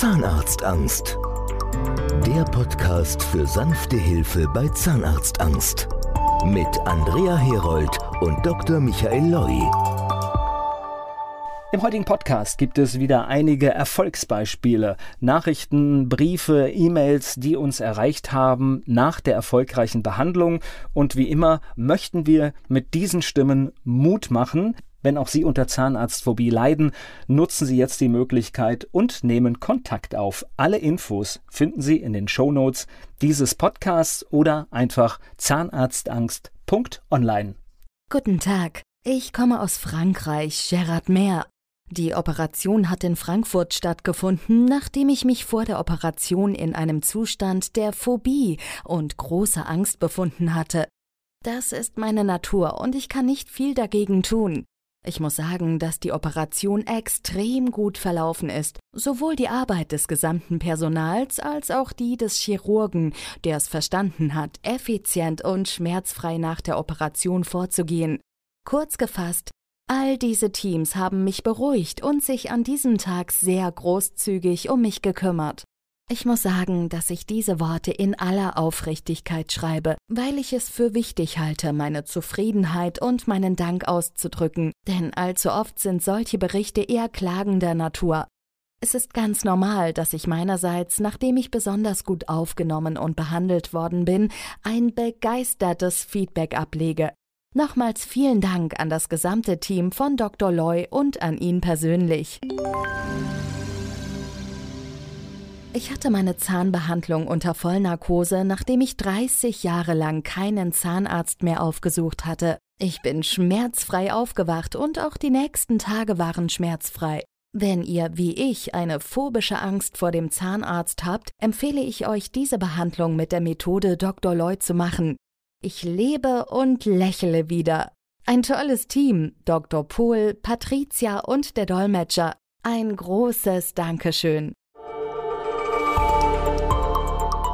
Zahnarztangst. Der Podcast für sanfte Hilfe bei Zahnarztangst. Mit Andrea Herold und Dr. Michael Loi. Im heutigen Podcast gibt es wieder einige Erfolgsbeispiele, Nachrichten, Briefe, E-Mails, die uns erreicht haben nach der erfolgreichen Behandlung. Und wie immer möchten wir mit diesen Stimmen Mut machen. Wenn auch Sie unter Zahnarztphobie leiden, nutzen Sie jetzt die Möglichkeit und nehmen Kontakt auf. Alle Infos finden Sie in den Show Notes dieses Podcasts oder einfach zahnarztangst.online. Guten Tag, ich komme aus Frankreich, Gerard Mehr. Die Operation hat in Frankfurt stattgefunden, nachdem ich mich vor der Operation in einem Zustand der Phobie und großer Angst befunden hatte. Das ist meine Natur und ich kann nicht viel dagegen tun. Ich muss sagen, dass die Operation extrem gut verlaufen ist. Sowohl die Arbeit des gesamten Personals als auch die des Chirurgen, der es verstanden hat, effizient und schmerzfrei nach der Operation vorzugehen. Kurz gefasst, All diese Teams haben mich beruhigt und sich an diesem Tag sehr großzügig um mich gekümmert. Ich muss sagen, dass ich diese Worte in aller Aufrichtigkeit schreibe, weil ich es für wichtig halte, meine Zufriedenheit und meinen Dank auszudrücken, denn allzu oft sind solche Berichte eher klagender Natur. Es ist ganz normal, dass ich meinerseits, nachdem ich besonders gut aufgenommen und behandelt worden bin, ein begeistertes Feedback ablege. Nochmals vielen Dank an das gesamte Team von Dr. Loy und an ihn persönlich. Ich hatte meine Zahnbehandlung unter Vollnarkose, nachdem ich 30 Jahre lang keinen Zahnarzt mehr aufgesucht hatte. Ich bin schmerzfrei aufgewacht und auch die nächsten Tage waren schmerzfrei. Wenn ihr wie ich eine phobische Angst vor dem Zahnarzt habt, empfehle ich euch diese Behandlung mit der Methode Dr. Loy zu machen. Ich lebe und lächle wieder. Ein tolles Team, Dr. Pohl, Patricia und der Dolmetscher. Ein großes Dankeschön.